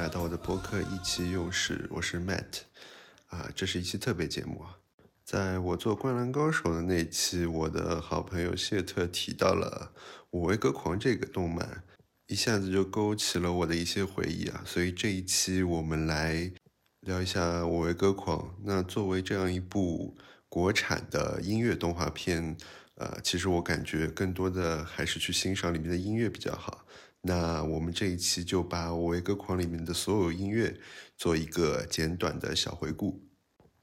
来到我的播客意气用事，我是 Matt，啊，这是一期特别节目啊。在我做《灌篮高手》的那期，我的好朋友谢特提到了《我为歌狂》这个动漫，一下子就勾起了我的一些回忆啊。所以这一期我们来聊一下《我为歌狂》。那作为这样一部国产的音乐动画片，呃，其实我感觉更多的还是去欣赏里面的音乐比较好。那我们这一期就把《我为歌狂》里面的所有音乐做一个简短的小回顾。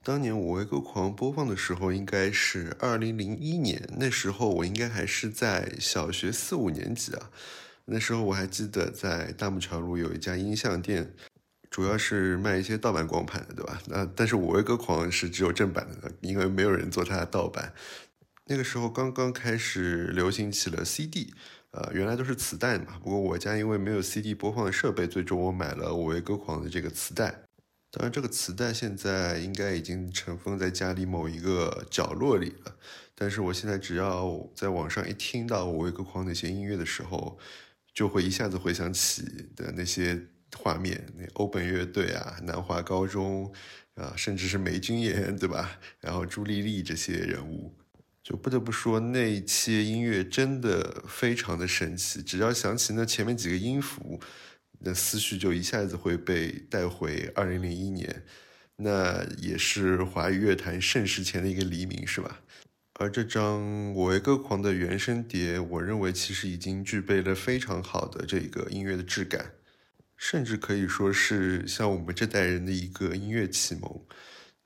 当年《我为歌狂》播放的时候，应该是二零零一年，那时候我应该还是在小学四五年级啊。那时候我还记得在大木桥路有一家音像店，主要是卖一些盗版光盘的，对吧？那但是《我为歌狂》是只有正版的，因为没有人做它的盗版。那个时候刚刚开始流行起了 CD，呃，原来都是磁带嘛。不过我家因为没有 CD 播放的设备，最终我买了《我为歌狂》的这个磁带。当然，这个磁带现在应该已经尘封在家里某一个角落里了。但是我现在只要在网上一听到《我为歌狂》那些音乐的时候，就会一下子回想起的那些画面，那欧本乐队啊、南华高中啊，甚至是梅君妍，对吧？然后朱丽丽这些人物。就不得不说，那一期音乐真的非常的神奇。只要想起那前面几个音符，那思绪就一下子会被带回二零零一年，那也是华语乐坛盛世前的一个黎明，是吧？而这张《我为歌狂》的原声碟，我认为其实已经具备了非常好的这个音乐的质感，甚至可以说是像我们这代人的一个音乐启蒙。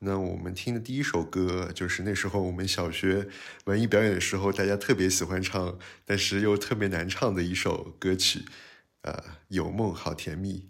那我们听的第一首歌，就是那时候我们小学文艺表演的时候，大家特别喜欢唱，但是又特别难唱的一首歌曲，呃，有梦好甜蜜。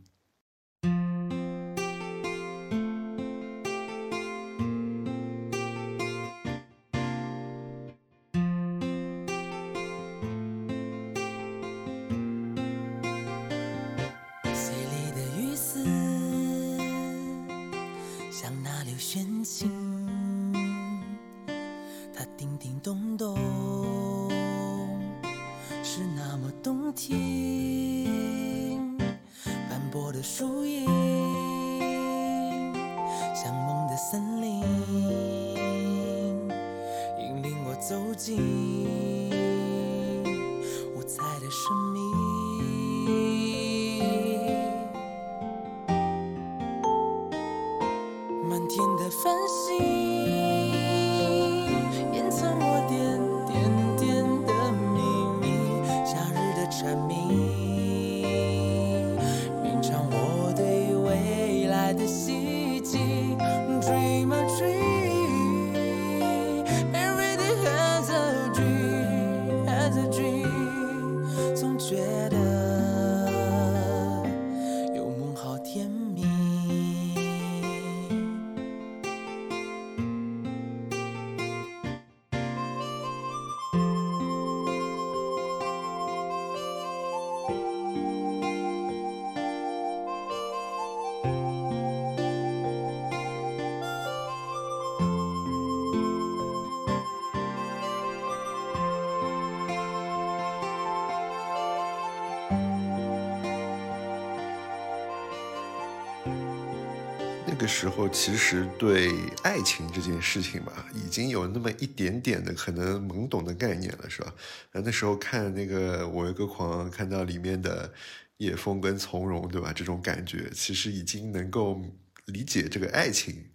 个时候，其实对爱情这件事情吧，已经有那么一点点的可能懵懂的概念了，是吧？呃，那时候看那个《我为歌狂》，看到里面的叶枫跟从容，对吧？这种感觉，其实已经能够理解这个爱情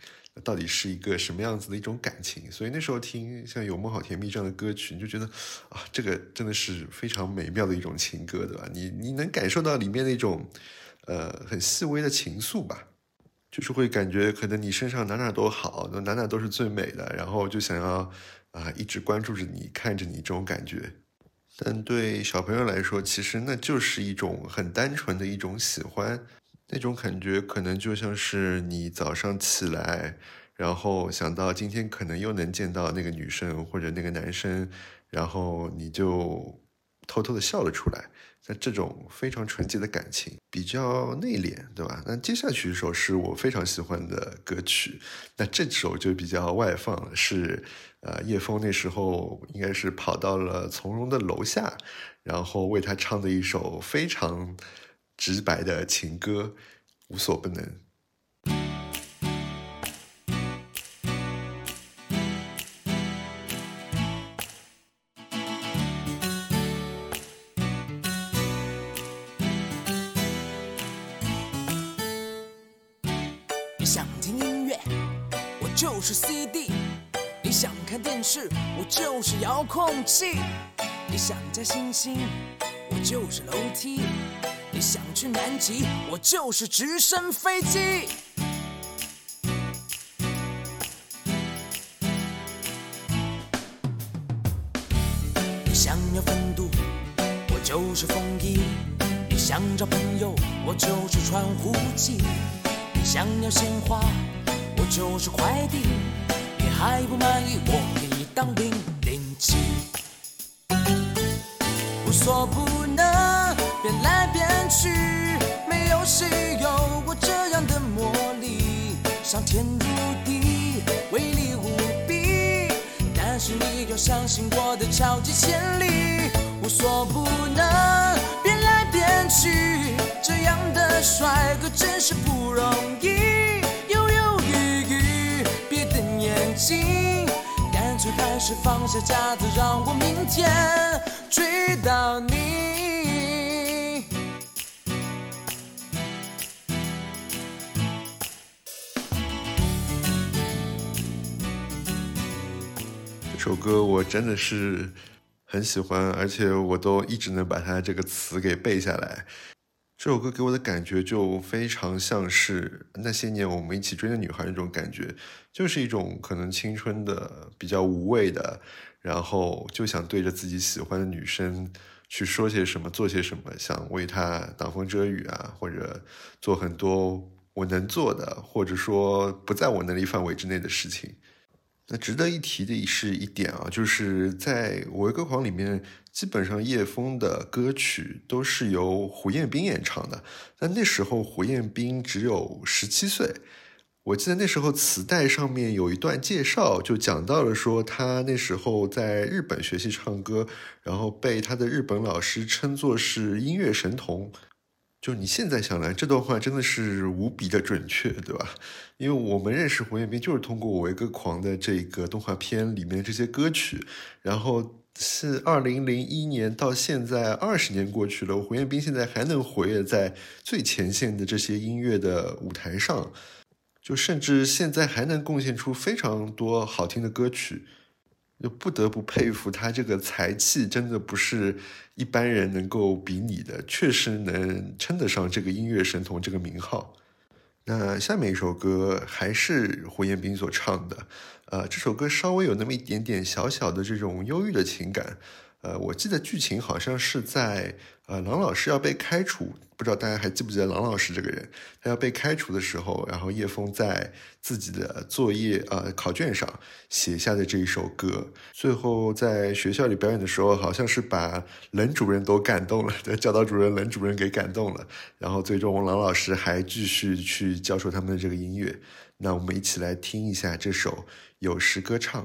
到底是一个什么样子的一种感情。所以那时候听像《有梦好甜蜜》这样的歌曲，你就觉得啊，这个真的是非常美妙的一种情歌，对吧？你你能感受到里面那种呃很细微的情愫吧。就是会感觉可能你身上哪哪都好，哪哪都是最美的，然后就想要啊一直关注着你，看着你这种感觉。但对小朋友来说，其实那就是一种很单纯的一种喜欢，那种感觉可能就像是你早上起来，然后想到今天可能又能见到那个女生或者那个男生，然后你就偷偷的笑了出来。那这种非常纯洁的感情，比较内敛，对吧？那接下去一首是我非常喜欢的歌曲，那这首就比较外放，是呃叶枫那时候应该是跑到了从容的楼下，然后为他唱的一首非常直白的情歌，无所不能。遥控器；你想摘星星，我就是楼梯；你想去南极，我就是直升飞机。你想要风度，我就是风衣；你想找朋友，我就是传呼机。你想要鲜花，我就是快递；你还不满意，我给你当兵。无所不能，变来变去，没有谁有我这样的魔力，上天入地，威力无比。但是你要相信我的超级潜力，无所不能，变来变去，这样的帅哥真是不容易。还是放下架子，让我明天追到你。这首歌我真的是很喜欢，而且我都一直能把它这个词给背下来。这首歌给我的感觉就非常像是那些年我们一起追的女孩那种感觉，就是一种可能青春的比较无畏的，然后就想对着自己喜欢的女生去说些什么，做些什么，想为她挡风遮雨啊，或者做很多我能做的，或者说不在我能力范围之内的事情。那值得一提的是一点啊，就是在《我为歌狂》里面，基本上叶枫的歌曲都是由胡彦斌演唱的。但那时候胡彦斌只有十七岁，我记得那时候磁带上面有一段介绍，就讲到了说他那时候在日本学习唱歌，然后被他的日本老师称作是音乐神童。就你现在想来，这段话真的是无比的准确，对吧？因为我们认识胡彦斌就是通过《我为歌狂》的这个动画片里面这些歌曲，然后是二零零一年到现在二十年过去了，胡彦斌现在还能活跃在最前线的这些音乐的舞台上，就甚至现在还能贡献出非常多好听的歌曲。就不得不佩服他这个才气，真的不是一般人能够比拟的，确实能称得上这个音乐神童这个名号。那下面一首歌还是胡彦斌所唱的，呃，这首歌稍微有那么一点点小小的这种忧郁的情感。呃，我记得剧情好像是在呃郎老师要被开除，不知道大家还记不记得郎老师这个人？他要被开除的时候，然后叶枫在自己的作业呃考卷上写下的这一首歌，最后在学校里表演的时候，好像是把冷主任都感动了，教导主任、冷主任给感动了，然后最终郎老师还继续去教授他们的这个音乐。那我们一起来听一下这首《有时歌唱》。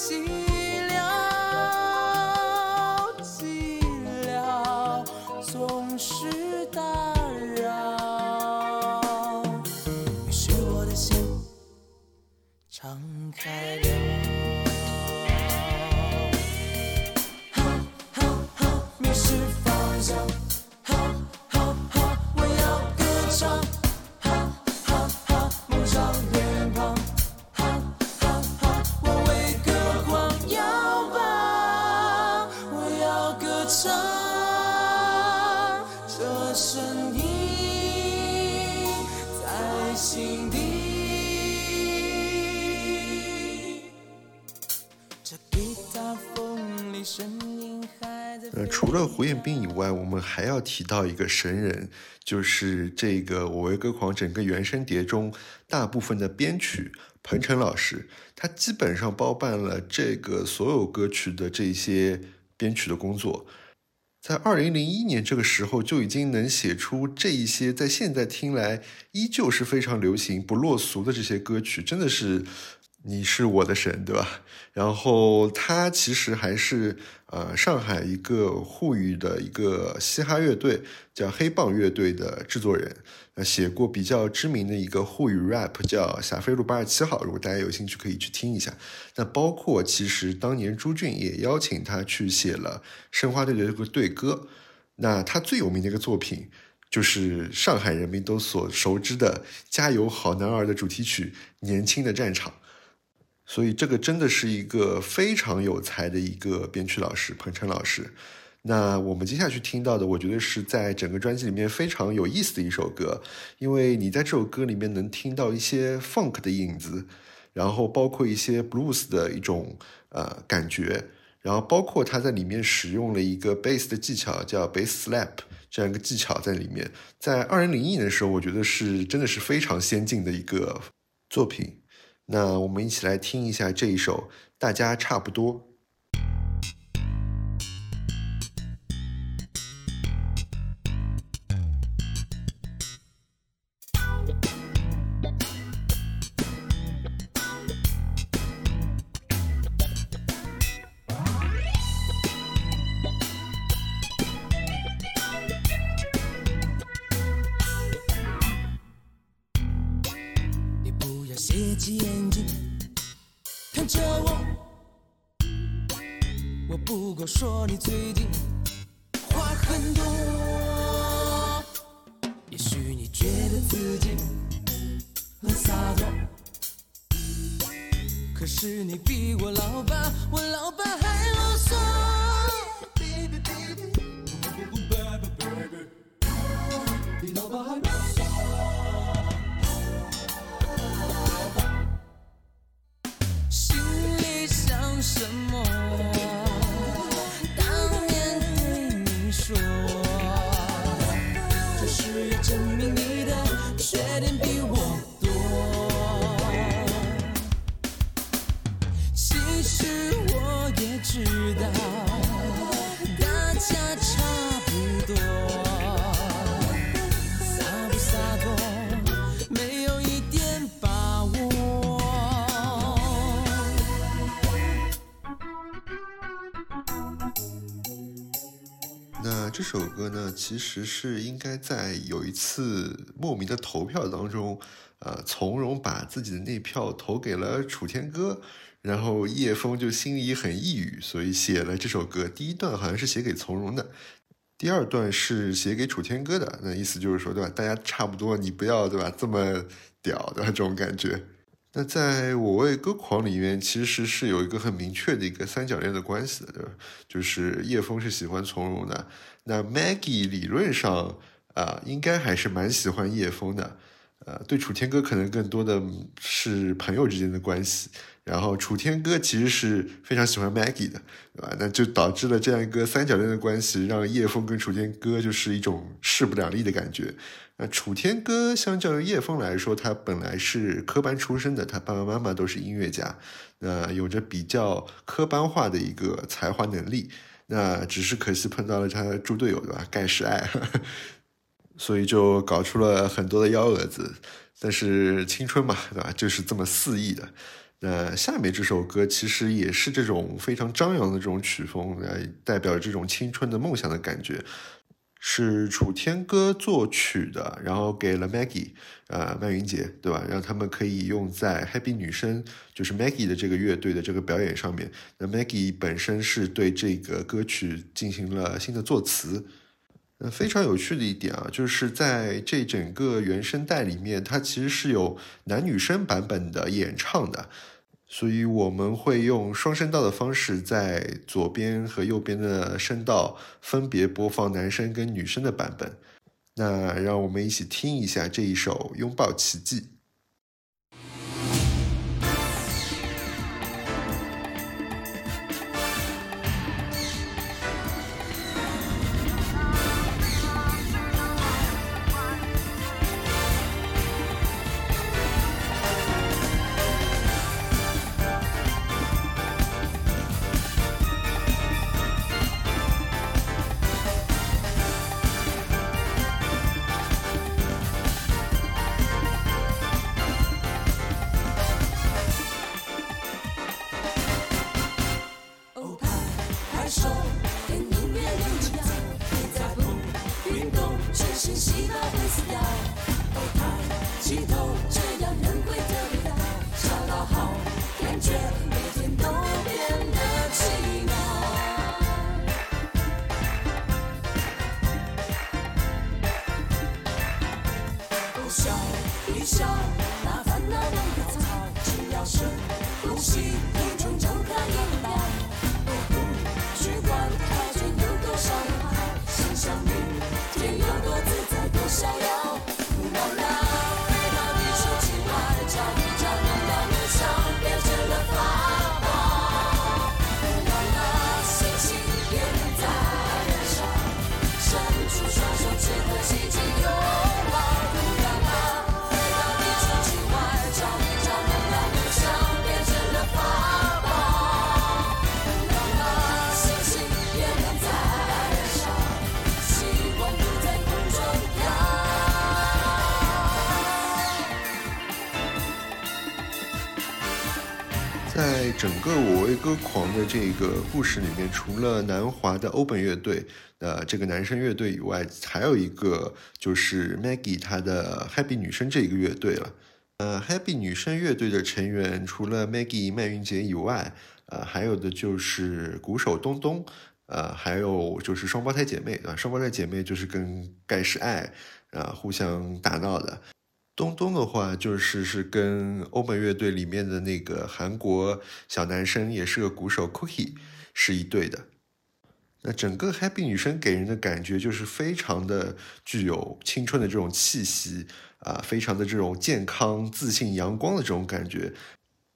see 胡彦斌以外，我们还要提到一个神人，就是这个《我为歌狂》整个原声碟中大部分的编曲彭程老师，他基本上包办了这个所有歌曲的这些编曲的工作。在二零零一年这个时候，就已经能写出这一些在现在听来依旧是非常流行、不落俗的这些歌曲，真的是你是我的神，对吧？然后他其实还是呃上海一个沪语的一个嘻哈乐队叫黑棒乐队的制作人，呃写过比较知名的一个沪语 rap 叫《霞飞路八十七号》，如果大家有兴趣可以去听一下。那包括其实当年朱俊也邀请他去写了申花队的这个队歌，那他最有名的一个作品。就是上海人民都所熟知的《加油好男儿》的主题曲《年轻的战场》，所以这个真的是一个非常有才的一个编曲老师彭程老师。那我们接下去听到的，我觉得是在整个专辑里面非常有意思的一首歌，因为你在这首歌里面能听到一些 funk 的影子，然后包括一些 blues 的一种呃感觉，然后包括他在里面使用了一个 bass 的技巧，叫 bass slap 这样一个技巧在里面。在二零零一年的时候，我觉得是真的是非常先进的一个作品。那我们一起来听一下这一首《大家差不多》。觉得自己很洒脱，可是你比我老爸，我老爸还啰嗦。比老爸还啰嗦。心里想什么？当面对你说，这首歌呢，其实是应该在有一次莫名的投票当中，呃，从容把自己的那票投给了楚天歌，然后叶枫就心里很抑郁，所以写了这首歌。第一段好像是写给从容的，第二段是写给楚天歌的。那意思就是说，对吧？大家差不多，你不要对吧？这么屌对吧？这种感觉。那在我为歌狂里面，其实是有一个很明确的一个三角恋的关系的，就是叶枫是喜欢从容的，那 Maggie 理论上啊、应该还是蛮喜欢叶枫的，呃，对楚天歌可能更多的是朋友之间的关系，然后楚天歌其实是非常喜欢 Maggie 的，对吧？那就导致了这样一个三角恋的关系，让叶枫跟楚天歌就是一种势不两立的感觉。那楚天歌相较于叶枫来说，他本来是科班出身的，他爸爸妈妈都是音乐家，那有着比较科班化的一个才华能力。那只是可惜碰到了他的猪队友，对吧？盖世爱，所以就搞出了很多的幺蛾子。但是青春嘛，对吧？就是这么肆意的。那下面这首歌其实也是这种非常张扬的这种曲风，来代表这种青春的梦想的感觉。是楚天歌作曲的，然后给了 Maggie，呃，麦云杰，对吧？让他们可以用在 Happy 女生，就是 Maggie 的这个乐队的这个表演上面。那 Maggie 本身是对这个歌曲进行了新的作词。呃，非常有趣的一点啊，就是在这整个原声带里面，它其实是有男女生版本的演唱的。所以我们会用双声道的方式，在左边和右边的声道分别播放男生跟女生的版本。那让我们一起听一下这一首《拥抱奇迹》。整个《我为歌狂》的这个故事里面，除了南华的欧本乐队呃这个男生乐队以外，还有一个就是 Maggie 她的 Happy 女生这一个乐队了。呃，Happy 女生乐队的成员除了 Maggie 麦云杰以外，呃，还有的就是鼓手东东，呃，还有就是双胞胎姐妹啊，双胞胎姐妹就是跟盖世爱啊互相打闹的。东东的话，就是是跟欧本乐队里面的那个韩国小男生，也是个鼓手 Cookie 是一对的。那整个 Happy 女生给人的感觉就是非常的具有青春的这种气息啊、非常的这种健康、自信、阳光的这种感觉。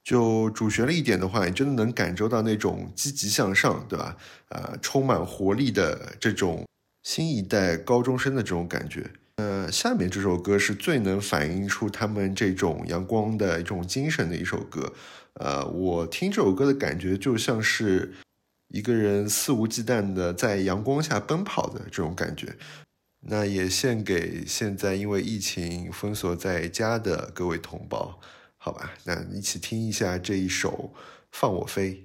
就主旋律一点的话，你真的能感受到那种积极向上，对吧？呃，充满活力的这种新一代高中生的这种感觉。呃，下面这首歌是最能反映出他们这种阳光的一种精神的一首歌。呃，我听这首歌的感觉就像是一个人肆无忌惮的在阳光下奔跑的这种感觉。那也献给现在因为疫情封锁在家的各位同胞，好吧？那一起听一下这一首《放我飞》。》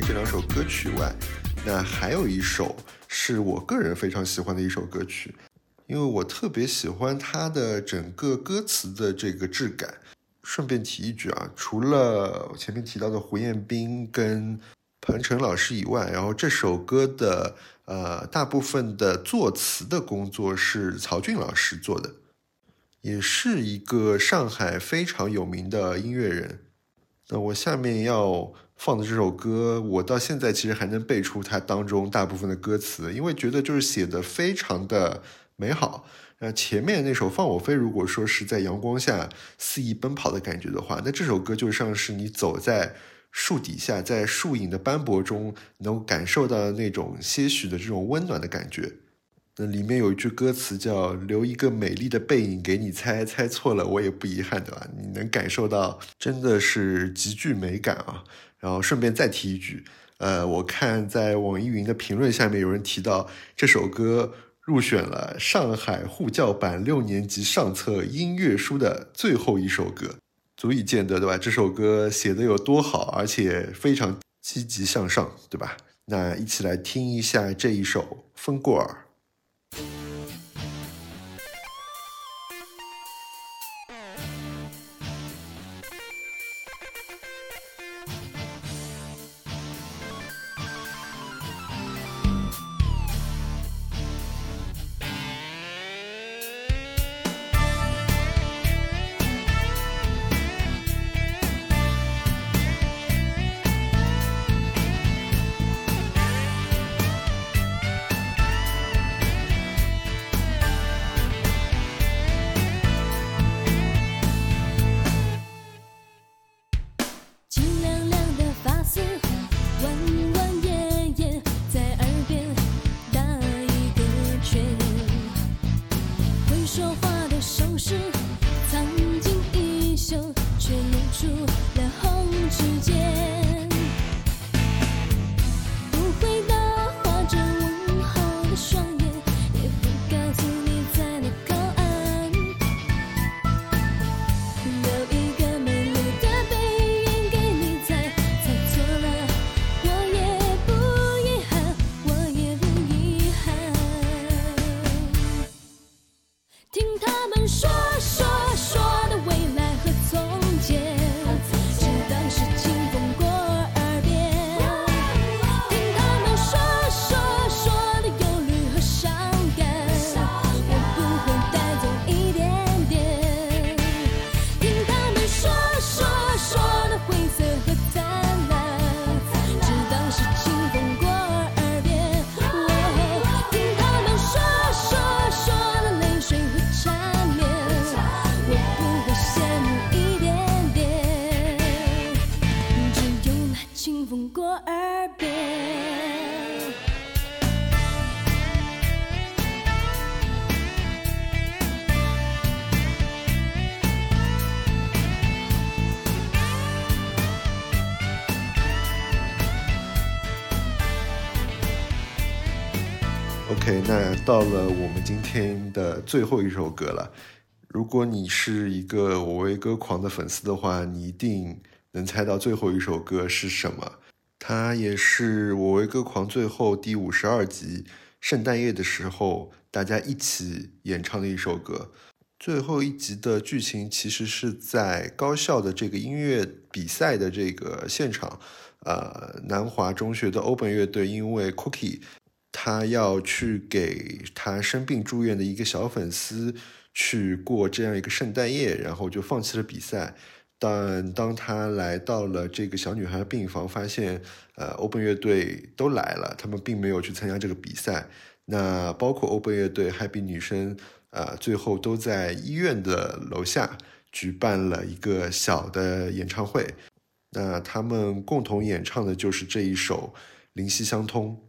《》这两首歌曲外，那还有一首是我个人非常喜欢的一首歌曲，因为我特别喜欢它的整个歌词的这个质感。顺便提一句啊，除了我前面提到的胡彦斌跟彭程老师以外，然后这首歌的呃大部分的作词的工作是曹骏老师做的，也是一个上海非常有名的音乐人。那我下面要放的这首歌，我到现在其实还能背出它当中大部分的歌词，因为觉得就是写的非常的美好。那前面那首《放我飞》，如果说是在阳光下肆意奔跑的感觉的话，那这首歌就像是你走在树底下，在树影的斑驳中，能感受到那种些许的这种温暖的感觉。那里面有一句歌词叫“留一个美丽的背影给你猜，猜错了我也不遗憾”，对吧？你能感受到真的是极具美感啊。然后顺便再提一句，呃，我看在网易云的评论下面有人提到这首歌。入选了上海沪教版六年级上册音乐书的最后一首歌，足以见得，对吧？这首歌写的有多好，而且非常积极向上，对吧？那一起来听一下这一首《风过耳》。那到了我们今天的最后一首歌了。如果你是一个我为歌狂的粉丝的话，你一定能猜到最后一首歌是什么。它也是我为歌狂最后第五十二集圣诞夜的时候大家一起演唱的一首歌。最后一集的剧情其实是在高校的这个音乐比赛的这个现场，呃，南华中学的欧本乐队因为 Cookie。他要去给他生病住院的一个小粉丝去过这样一个圣诞夜，然后就放弃了比赛。但当他来到了这个小女孩的病房，发现呃，Open 乐队都来了，他们并没有去参加这个比赛。那包括 Open 乐队、Happy 女生，呃，最后都在医院的楼下举办了一个小的演唱会。那他们共同演唱的就是这一首《灵犀相通》。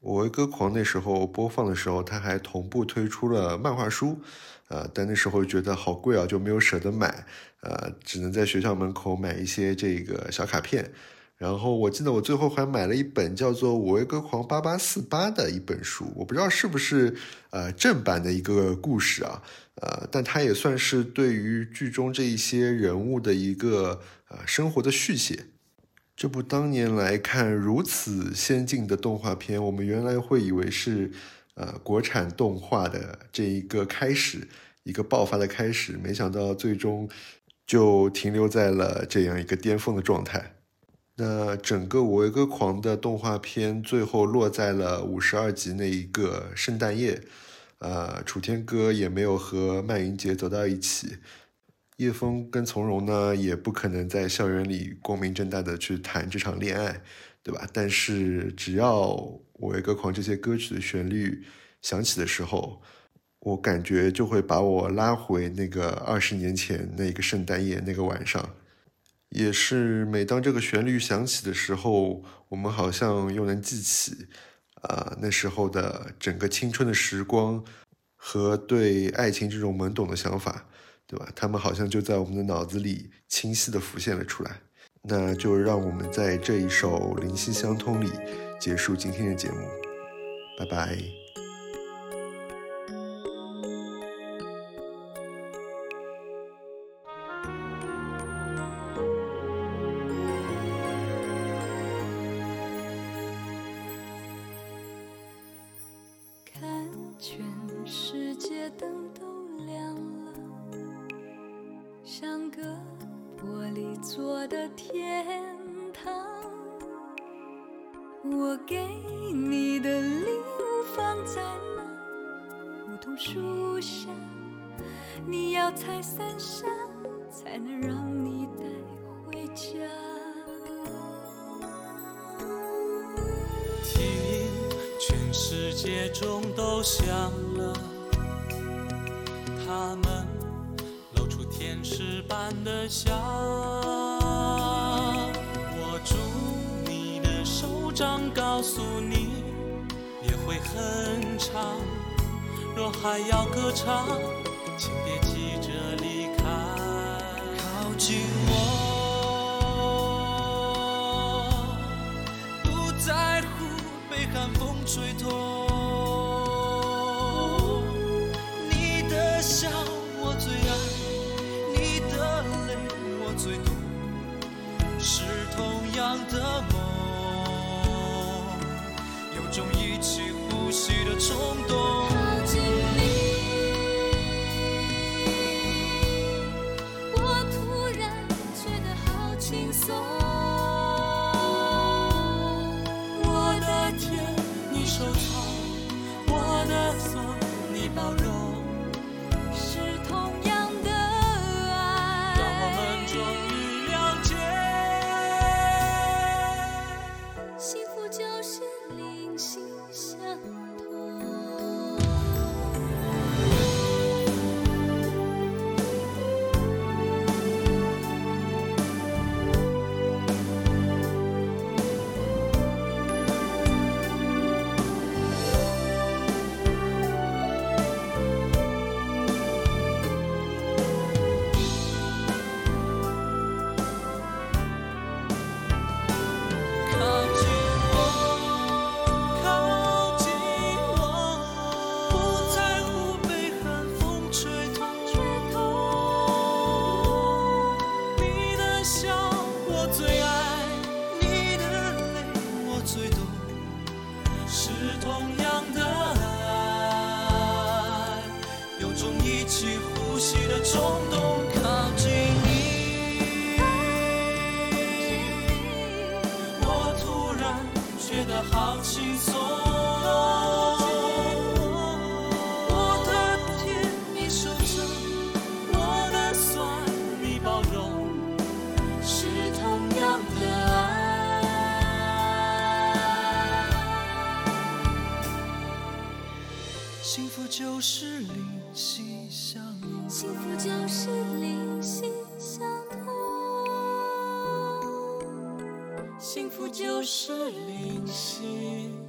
我为歌狂那时候播放的时候，它还同步推出了漫画书，呃，但那时候觉得好贵啊，就没有舍得买，呃，只能在学校门口买一些这个小卡片。然后我记得我最后还买了一本叫做《我为歌狂八八四八》的一本书，我不知道是不是呃正版的一个故事啊，呃，但它也算是对于剧中这一些人物的一个呃生活的续写。这部当年来看如此先进的动画片，我们原来会以为是呃国产动画的这一个开始，一个爆发的开始，没想到最终就停留在了这样一个巅峰的状态。那整个《我为歌狂》的动画片最后落在了五十二集那一个圣诞夜，呃，楚天歌也没有和曼云杰走到一起，叶枫跟从容呢也不可能在校园里光明正大的去谈这场恋爱，对吧？但是只要《我为歌狂》这些歌曲的旋律响起的时候，我感觉就会把我拉回那个二十年前那个圣诞夜那个晚上。也是每当这个旋律响起的时候，我们好像又能记起，啊、那时候的整个青春的时光和对爱情这种懵懂的想法，对吧？他们好像就在我们的脑子里清晰的浮现了出来。那就让我们在这一首《灵犀相通》里结束今天的节目，拜拜。看全世界灯都做的天堂。我给你的礼物放在那梧桐树下，你要踩三下才能让你带回家。听，全世界钟都响了，他们般的笑。握住你的手掌，告诉你也会很长。若还要歌唱，请别急着离开，靠近我。不在乎被寒风吹痛。就是灵犀。